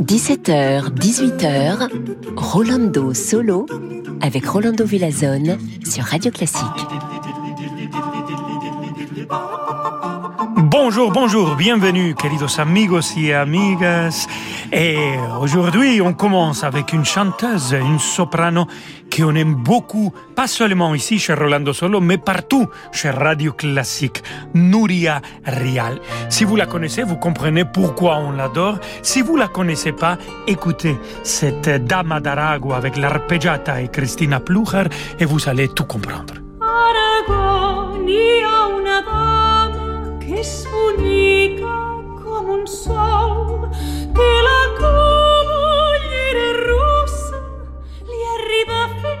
17h, 18h, Rolando Solo avec Rolando Villazone sur Radio Classique. Bonjour, bonjour, bienvenue, queridos amigos y amigas. Et aujourd'hui, on commence avec une chanteuse, une soprano qu'on aime beaucoup, pas seulement ici chez Rolando Solo, mais partout chez Radio Classique, Nuria Rial. Si vous la connaissez, vous comprenez pourquoi on l'adore. Si vous la connaissez pas, écoutez cette Dama d'Aragua avec l'arpeggiata et Christina Plucher et vous allez tout comprendre. come un sol che la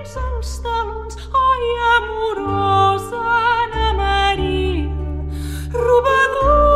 dins els talons, ai, amorosa Ana Maria, robadora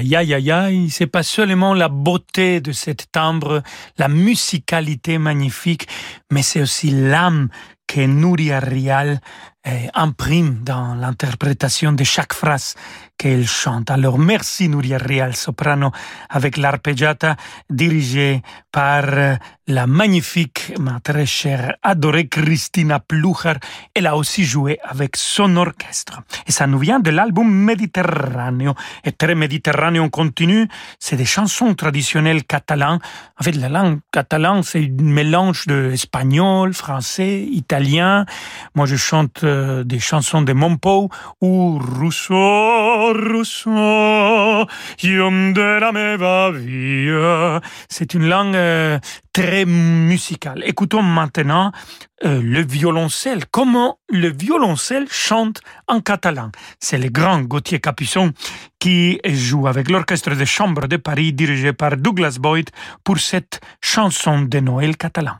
Aïe, aïe, aïe, c'est pas seulement la beauté de cette timbre, la musicalité magnifique, mais c'est aussi l'âme que Nuria Rial eh, imprime dans l'interprétation de chaque phrase qu'elle chante. Alors merci Nuria Rial, soprano, avec l'arpeggiata dirigée par euh, la magnifique, ma très chère, adorée Christina Plucher. Elle a aussi joué avec son orchestre. Et ça nous vient de l'album Méditerraneo. Et très méditerranéen continu, c'est des chansons traditionnelles catalanes. En fait, la langue catalane, c'est un mélange de espagnol, français, italien. Moi, je chante euh, des chansons de Monpou ou Rousseau, C'est une langue euh, très musicale. Écoutons maintenant euh, le violoncelle. Comment le violoncelle chante en catalan? C'est le grand Gauthier Capuçon qui joue avec l'orchestre de chambre de Paris dirigé par Douglas Boyd pour cette chanson de Noël catalan.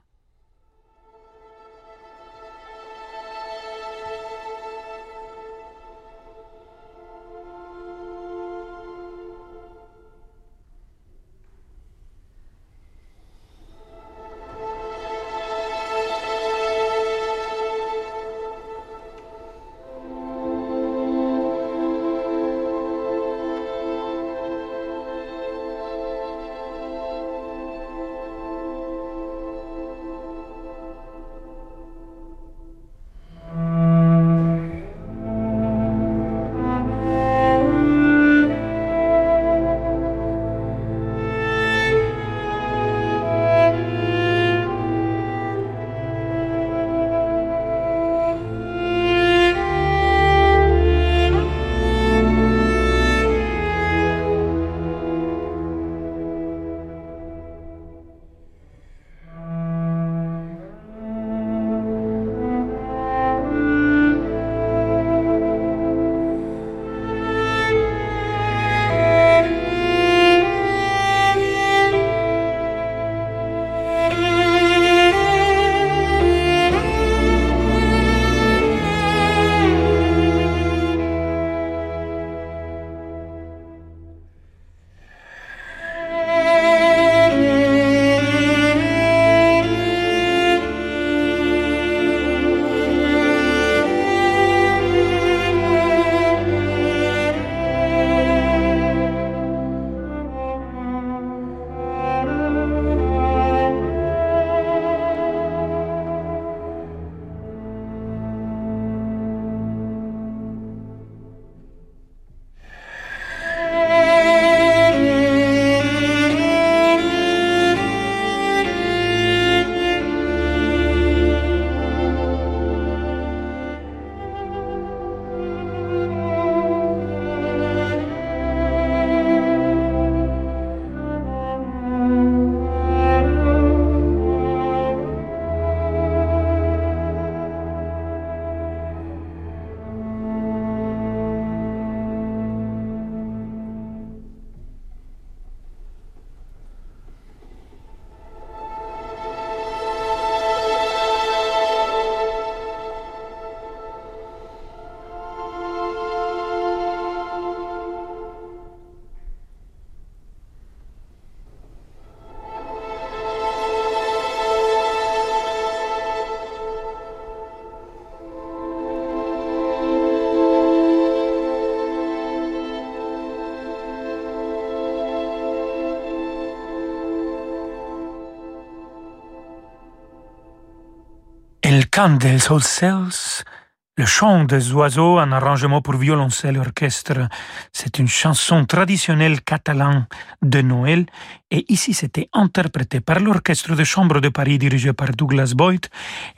Le chant des oiseaux, un arrangement pour violoncelle et orchestre. C'est une chanson traditionnelle catalane de Noël et ici c'était interprété par l'orchestre de chambre de Paris dirigé par Douglas Boyd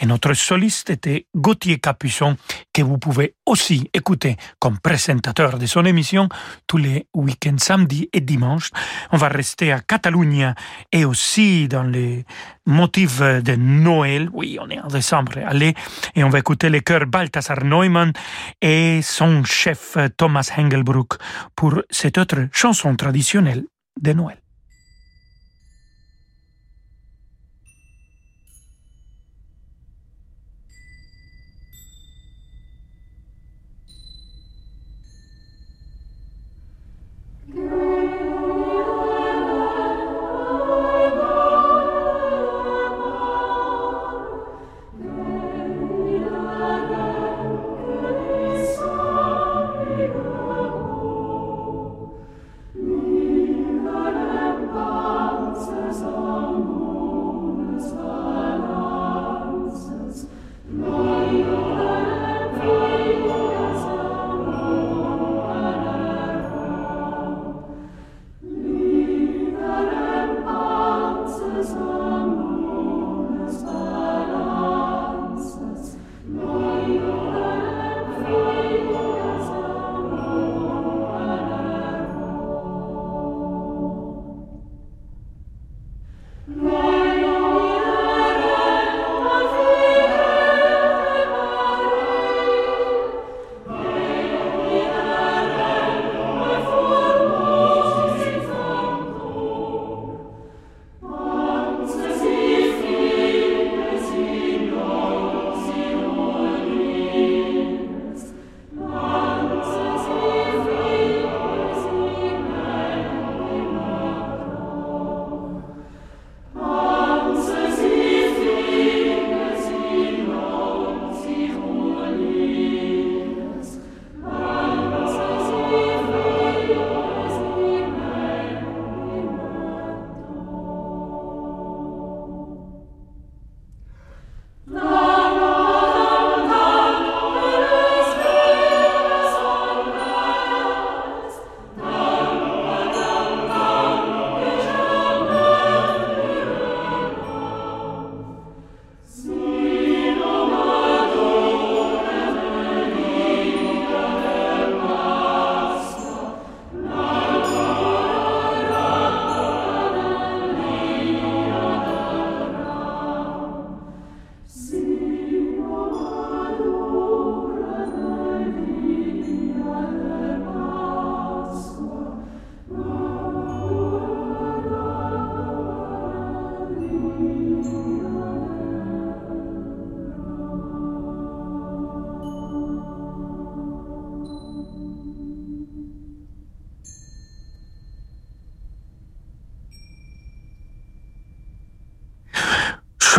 et notre soliste était Gauthier Capuçon que vous pouvez aussi écouter comme présentateur de son émission tous les week-ends samedi et dimanche. On va rester à Catalunya et aussi dans les motifs de Noël. Oui, on est en décembre, allez, et on va écouter les chœurs Balthasar Neumann et son chef Thomas Hengelbruck pour cette autre chanson traditionnelle de Noël.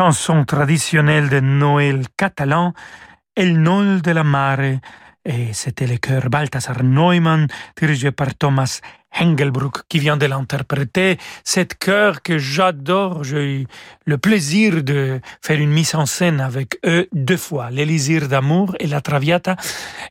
Chanson traditionnelle de Noël catalan, El Nol de la Mare, et c'était le chœur Balthasar Neumann dirigé par Thomas Engelbruck qui vient de l'interpréter. Cette chœur que j'adore, j'ai eu le plaisir de faire une mise en scène avec eux deux fois, l'Élysire d'amour et la Traviata.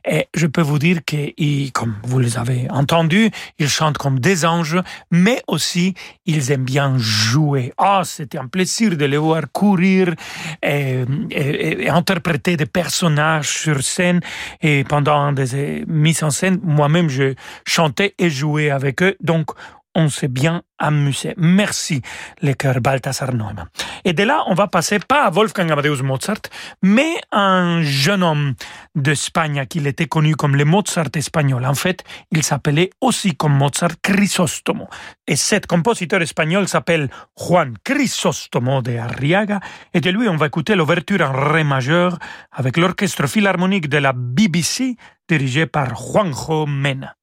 Et je peux vous dire que, comme vous les avez entendus, ils chantent comme des anges, mais aussi ils aiment bien jouer. Ah, c'était un plaisir de les voir courir et, et, interpréter des personnages sur scène. Et pendant des mises en scène, moi-même, je chantais et jouais avec eux. Donc, on s'est bien amusé. Merci, le cœur Balthasar Neumann. Et de là, on va passer pas à Wolfgang Amadeus Mozart, mais à un jeune homme d'Espagne qui était connu comme le Mozart espagnol. En fait, il s'appelait aussi comme Mozart Crisóstomo. Et cet compositeur espagnol s'appelle Juan Crisóstomo de Arriaga. Et de lui, on va écouter l'ouverture en ré majeur avec l'orchestre philharmonique de la BBC dirigé par Juanjo Mena.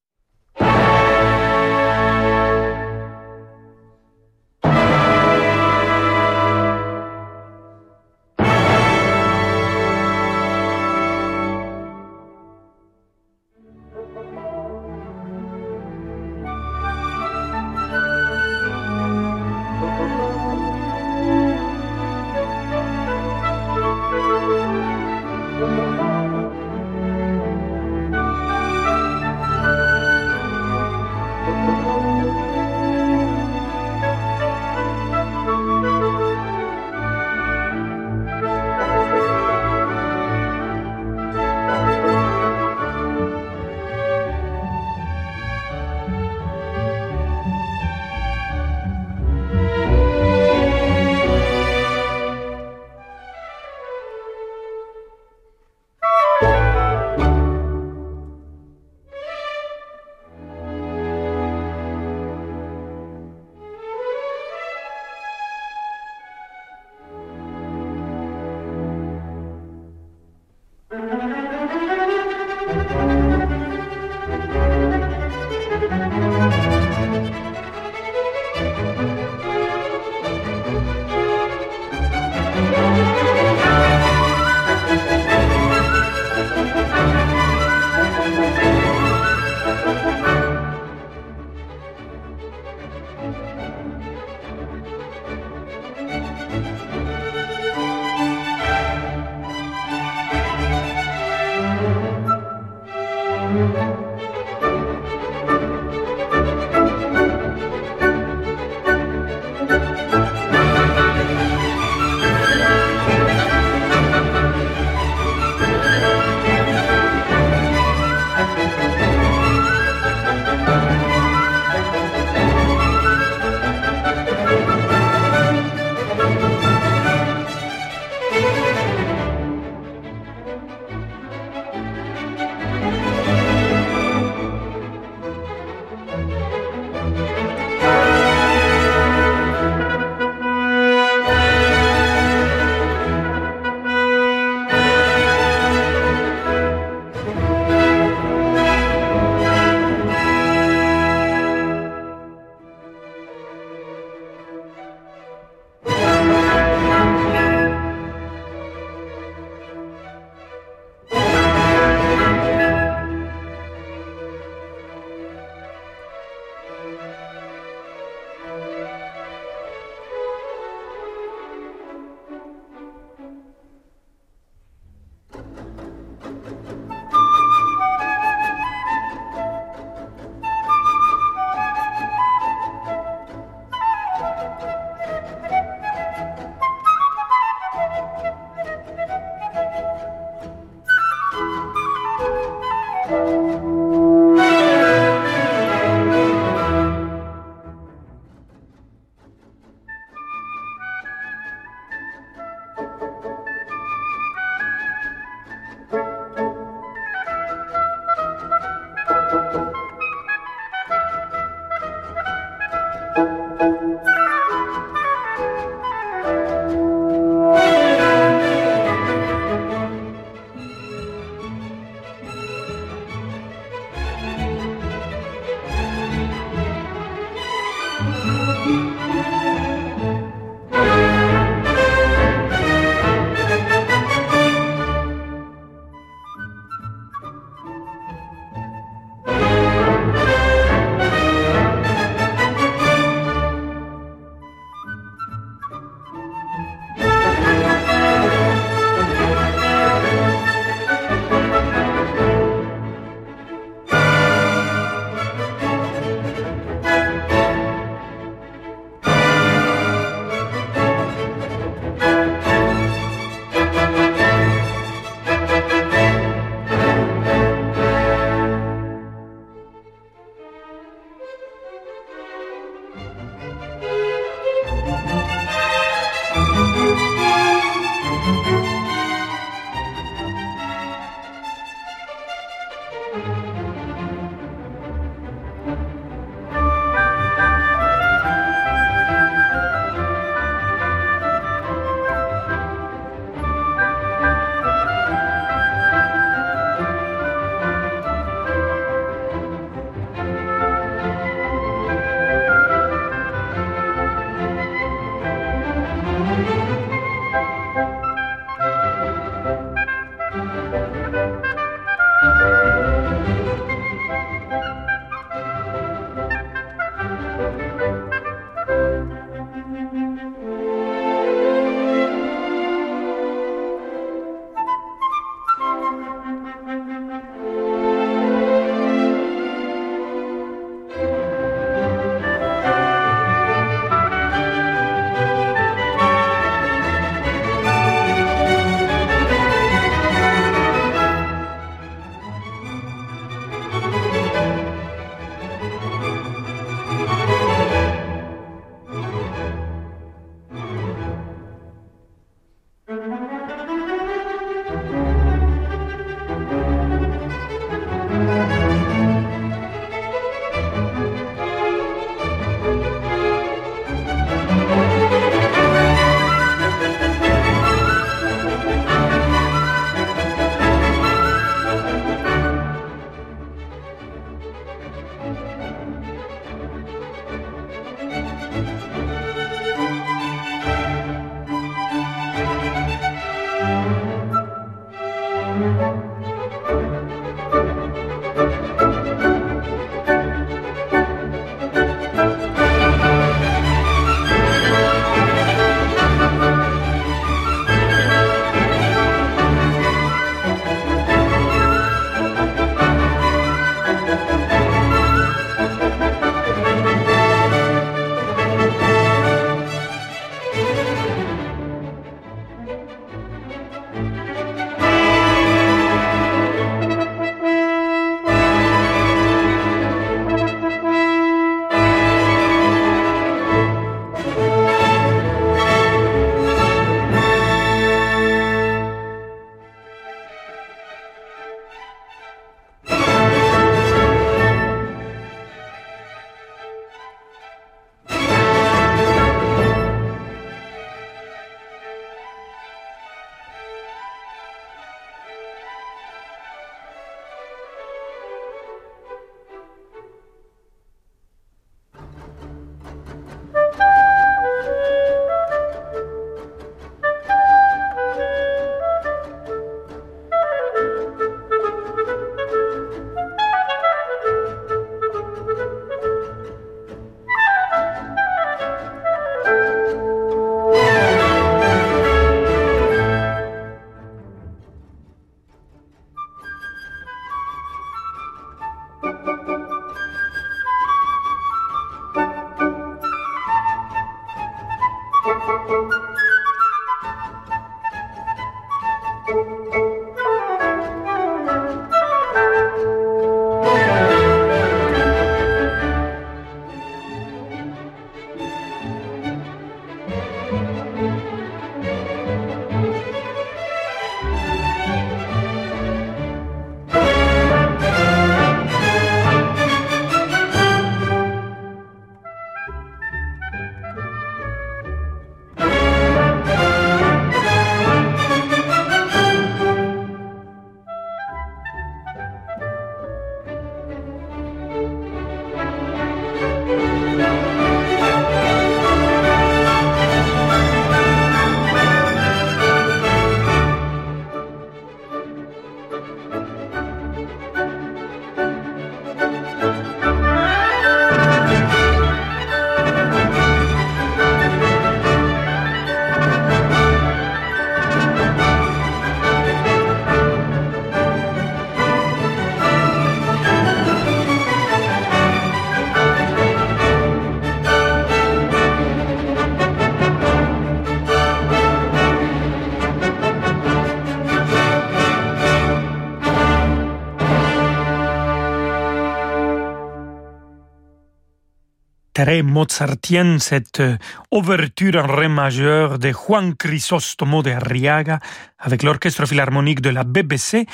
Très mozartienne cette euh, ouverture en ré majeur de Juan Crisóstomo de Arriaga avec l'orchestre philharmonique de la BBC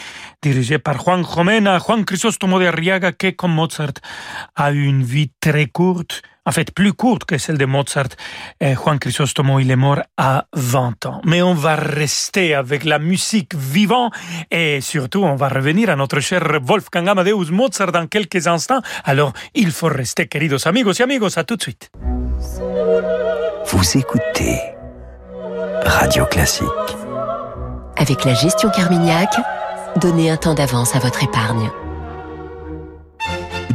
dirigé par Juan Jomena. Juan Crisóstomo de Arriaga qui, comme Mozart, a eu une vie très courte en fait plus courte que celle de Mozart. Et Juan Crisóstomo, il est mort à 20 ans. Mais on va rester avec la musique vivante et surtout on va revenir à notre cher Wolfgang Amadeus Mozart dans quelques instants. Alors il faut rester, queridos amigos y amigos, à tout de suite. Vous écoutez Radio Classique. Avec la gestion Carmignac, donnez un temps d'avance à votre épargne.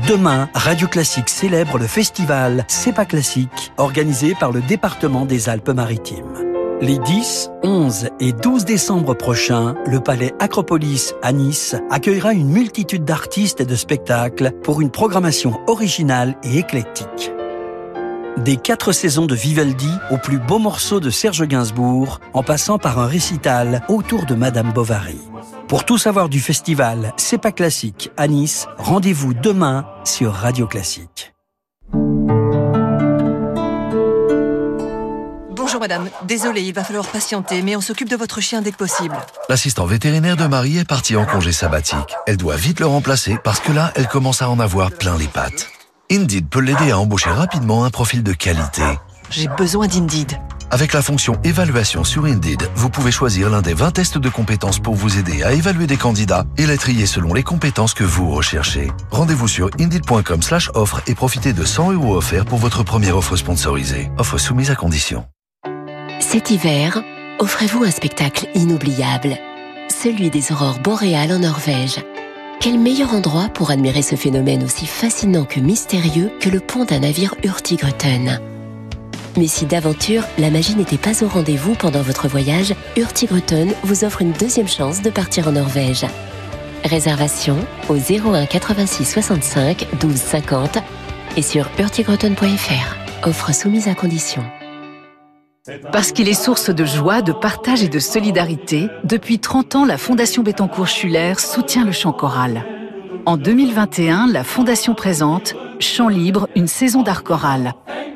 Demain, Radio Classique célèbre le festival C'est pas classique, organisé par le département des Alpes-Maritimes. Les 10, 11 et 12 décembre prochains, le palais Acropolis à Nice accueillera une multitude d'artistes et de spectacles pour une programmation originale et éclectique. Des quatre saisons de Vivaldi aux plus beaux morceaux de Serge Gainsbourg, en passant par un récital autour de Madame Bovary. Pour tout savoir du festival C'est pas classique à Nice, rendez-vous demain sur Radio Classique. Bonjour madame, désolé, il va falloir patienter, mais on s'occupe de votre chien dès que possible. L'assistant vétérinaire de Marie est partie en congé sabbatique. Elle doit vite le remplacer parce que là, elle commence à en avoir plein les pattes. Indeed peut l'aider à embaucher rapidement un profil de qualité. J'ai besoin d'Indeed. Avec la fonction évaluation sur Indeed, vous pouvez choisir l'un des 20 tests de compétences pour vous aider à évaluer des candidats et les trier selon les compétences que vous recherchez. Rendez-vous sur indeed.com slash offre et profitez de 100 euros offerts pour votre première offre sponsorisée. Offre soumise à condition. Cet hiver, offrez-vous un spectacle inoubliable, celui des aurores boréales en Norvège. Quel meilleur endroit pour admirer ce phénomène aussi fascinant que mystérieux que le pont d'un navire Hurtigruten? Mais si d'aventure, la magie n'était pas au rendez-vous pendant votre voyage, Hurtigruten vous offre une deuxième chance de partir en Norvège. Réservation au 01 86 65 12 50 et sur hurtigruten.fr. Offre soumise à condition. Parce qu'il est source de joie, de partage et de solidarité, depuis 30 ans, la Fondation Bettencourt-Schuller soutient le chant choral. En 2021, la Fondation présente Chant libre, une saison d'art choral.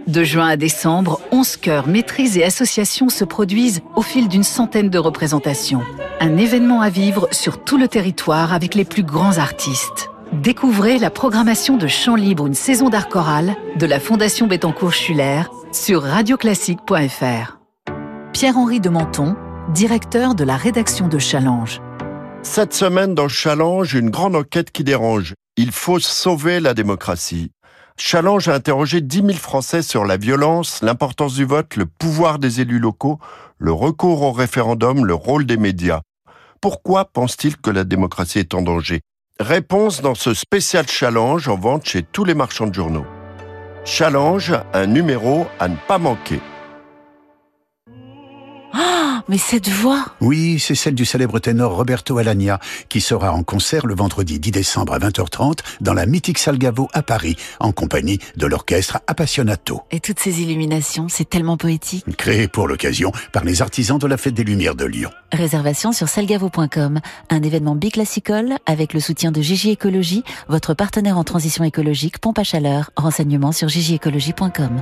De juin à décembre, 11 chœurs, maîtrises et associations se produisent au fil d'une centaine de représentations. Un événement à vivre sur tout le territoire avec les plus grands artistes. Découvrez la programmation de Chant libre, une saison d'art choral de la Fondation Bettencourt-Schuller sur radioclassique.fr. Pierre-Henri de Menton, directeur de la rédaction de Challenge. Cette semaine dans Challenge, une grande enquête qui dérange. Il faut sauver la démocratie. Challenge a interrogé 10 000 Français sur la violence, l'importance du vote, le pouvoir des élus locaux, le recours au référendum, le rôle des médias. Pourquoi pense-t-il que la démocratie est en danger? Réponse dans ce spécial challenge en vente chez tous les marchands de journaux. Challenge, un numéro à ne pas manquer. Mais cette voix Oui, c'est celle du célèbre ténor Roberto Alagna, qui sera en concert le vendredi 10 décembre à 20h30 dans la mythique salle Gaveau à Paris, en compagnie de l'orchestre Appassionato. Et toutes ces illuminations, c'est tellement poétique. Créé pour l'occasion par les artisans de la Fête des Lumières de Lyon. Réservation sur salgavo.com, un événement biclassicole avec le soutien de Gigi Écologie, votre partenaire en transition écologique, pompe à chaleur. Renseignements sur gigiécologie.com.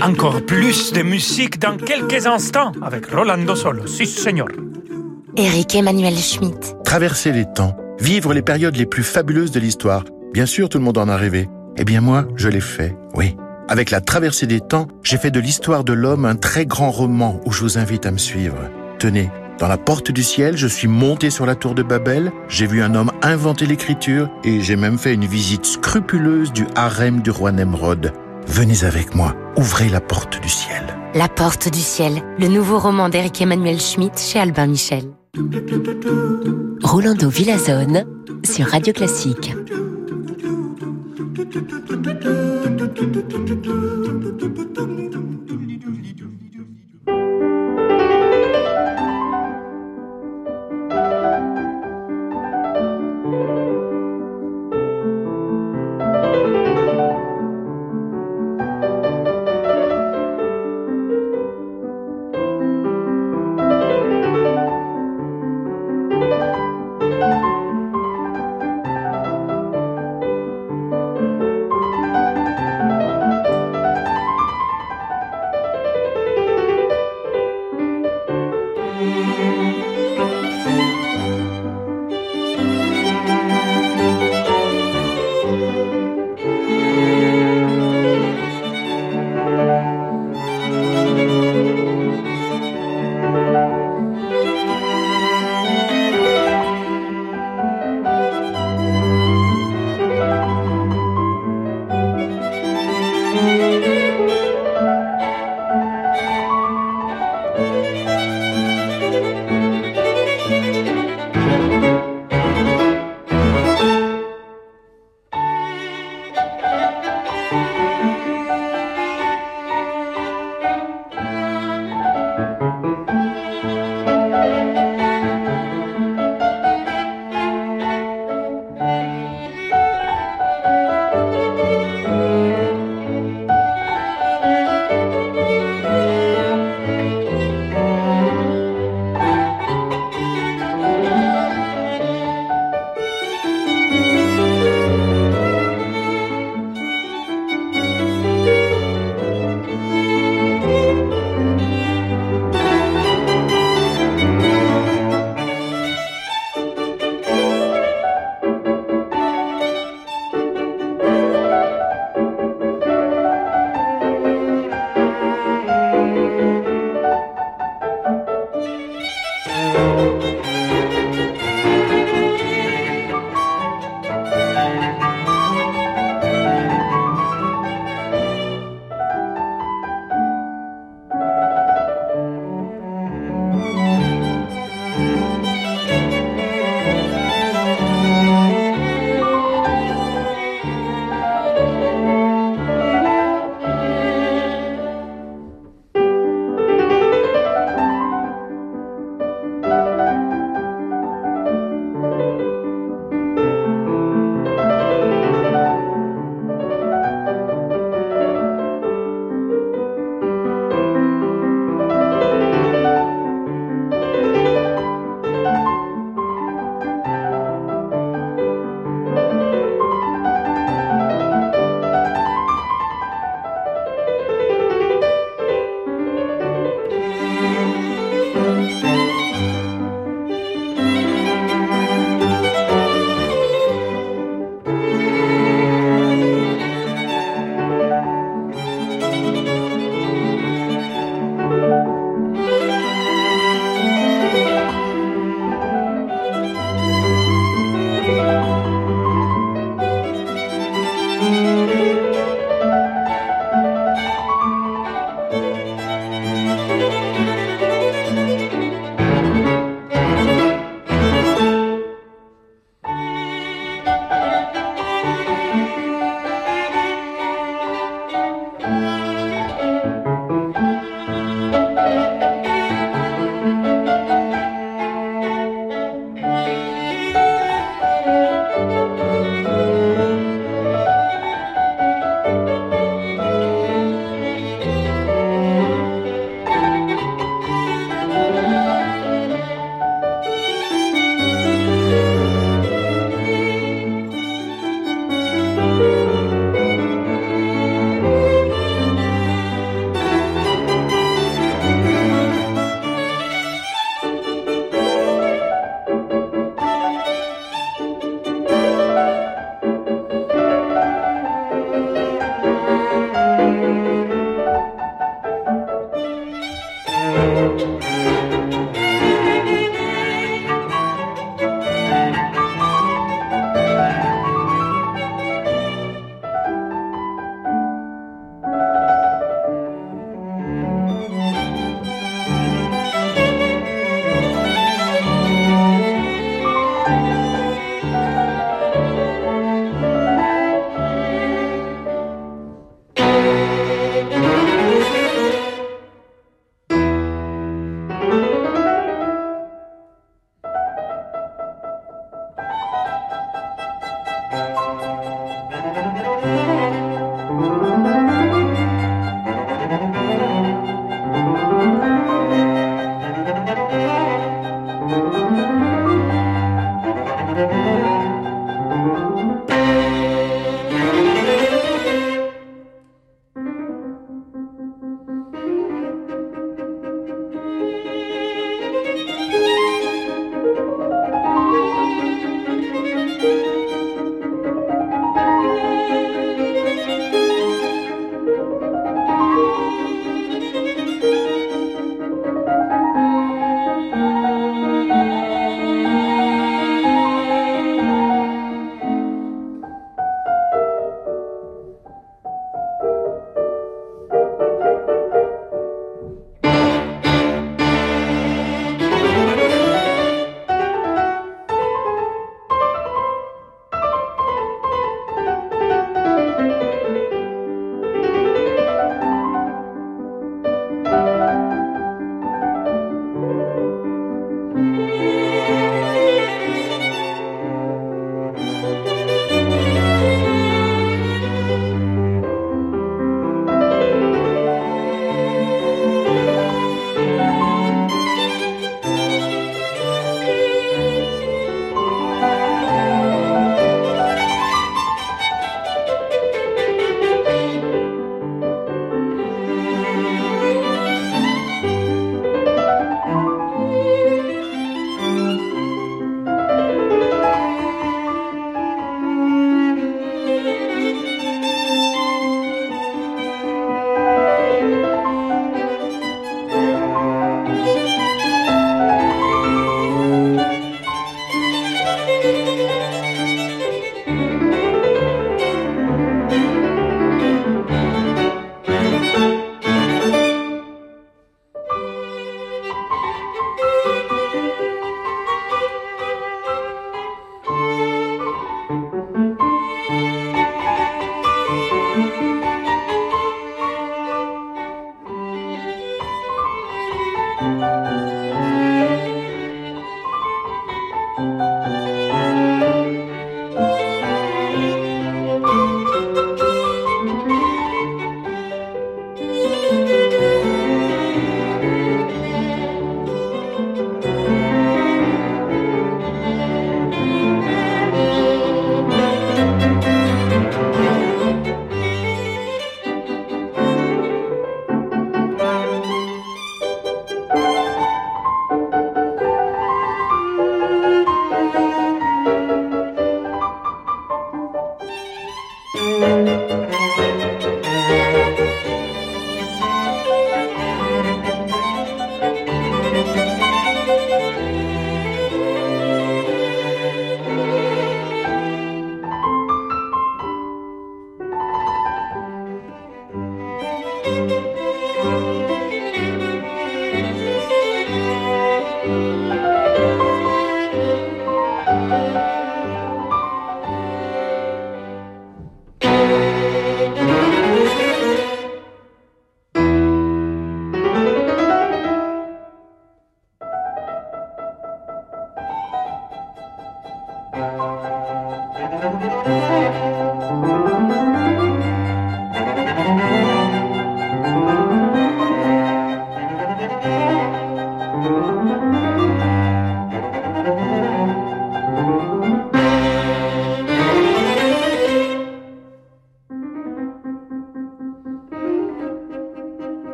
Encore plus de musique dans quelques instants avec Rolando Solo. Si, señor. Eric Emmanuel Schmitt. Traverser les temps, vivre les périodes les plus fabuleuses de l'histoire. Bien sûr, tout le monde en a rêvé. Eh bien moi, je l'ai fait, oui. Avec la traversée des temps, j'ai fait de l'histoire de l'homme un très grand roman où je vous invite à me suivre. Tenez, dans la porte du ciel, je suis monté sur la tour de Babel, j'ai vu un homme inventer l'écriture et j'ai même fait une visite scrupuleuse du harem du roi Nemrod. Venez avec moi, ouvrez la porte du ciel. La porte du ciel, le nouveau roman d'Eric Emmanuel Schmitt chez Albin Michel. Rolando Villazone sur Radio Classique.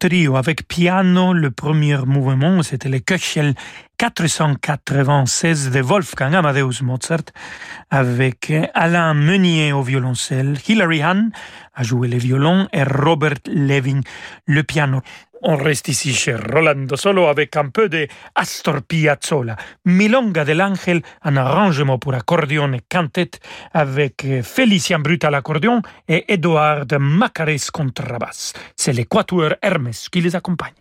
Trio avec piano. Le premier mouvement, c'était le Köchel 496 de Wolfgang Amadeus Mozart, avec Alain Meunier au violoncelle, Hilary Hahn a joué le violon et Robert Levin le piano. On reste ici chez Rolando Solo avec un peu de Astor Piazzolla, Milonga de l'Angel, un arrangement pour accordéon et quintette avec Félicien Brut à l'accordion et Edouard Macares contrebasse. C'est l'équateur Hermès qui les accompagne.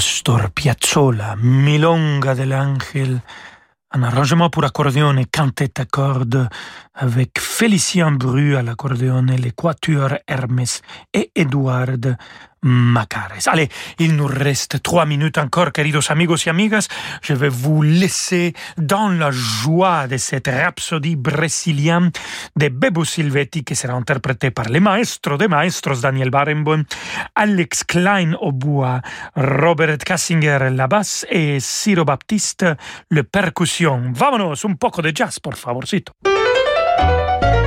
Astor Piazzolla, Milonga del Ángel, un arrangement pour accordéon et quintette à avec Félicien Bru à l'accordéon et les quatuors Hermès et Eduard Macares. Allez, il nous reste trois minutes encore, queridos amigos y amigas. Je vais vous laisser dans la joie de cette rhapsodie brésilienne de Bebo Silvetti qui sera interprétée par les maestros de maestros Daniel Barenboim, Alex Klein au bois, Robert Kassinger la basse et Ciro Baptiste le percussion. Vámonos, un poco de jazz, por favorcito. Thank you.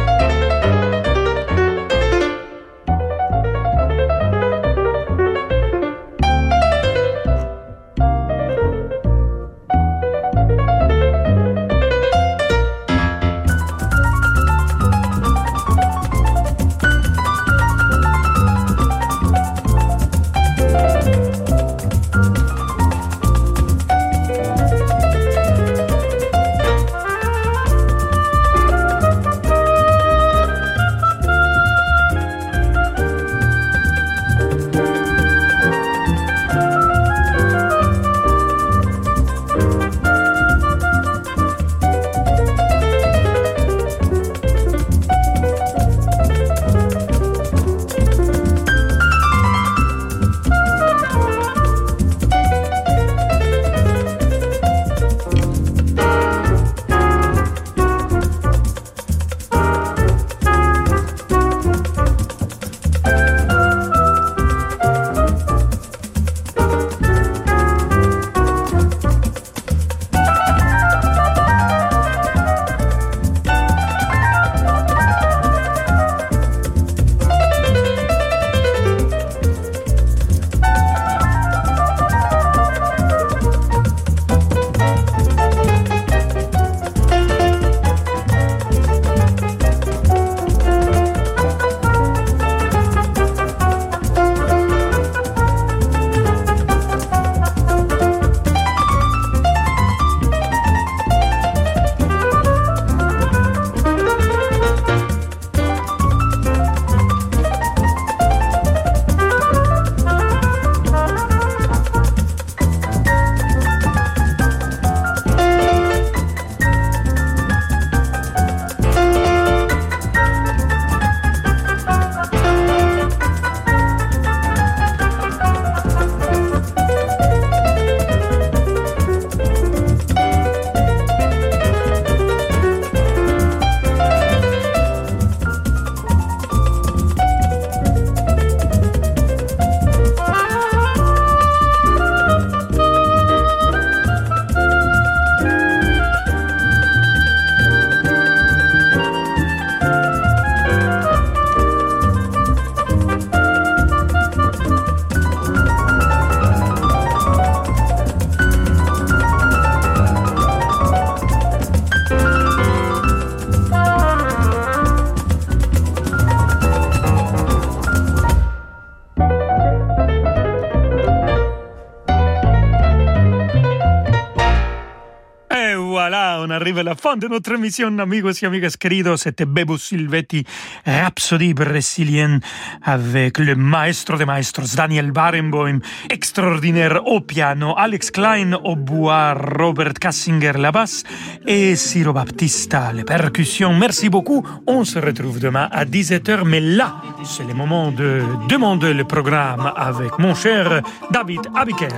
Arrive la fin de notre émission, amigos y amigas queridos. C'était Bebo Silvetti, Rhapsody brésilienne, avec le maestro de maestros, Daniel Barenboim, extraordinaire au piano, Alex Klein au bois, Robert Kassinger la basse et Ciro Baptista les percussions. Merci beaucoup. On se retrouve demain à 17h, mais là, c'est le moment de demander le programme avec mon cher David Abiker.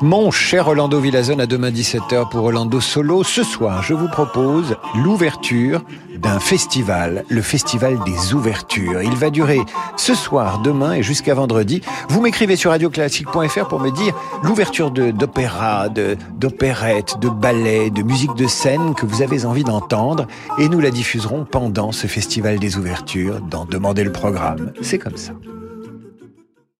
Mon cher Orlando Villazone, à demain 17h pour Orlando Solo. Ce soir, je vous propose l'ouverture d'un festival, le Festival des Ouvertures. Il va durer ce soir, demain et jusqu'à vendredi. Vous m'écrivez sur radioclassique.fr pour me dire l'ouverture d'opéra, d'opérette, de, de ballet, de musique de scène que vous avez envie d'entendre et nous la diffuserons pendant ce Festival des Ouvertures dans Demander le programme. C'est comme ça.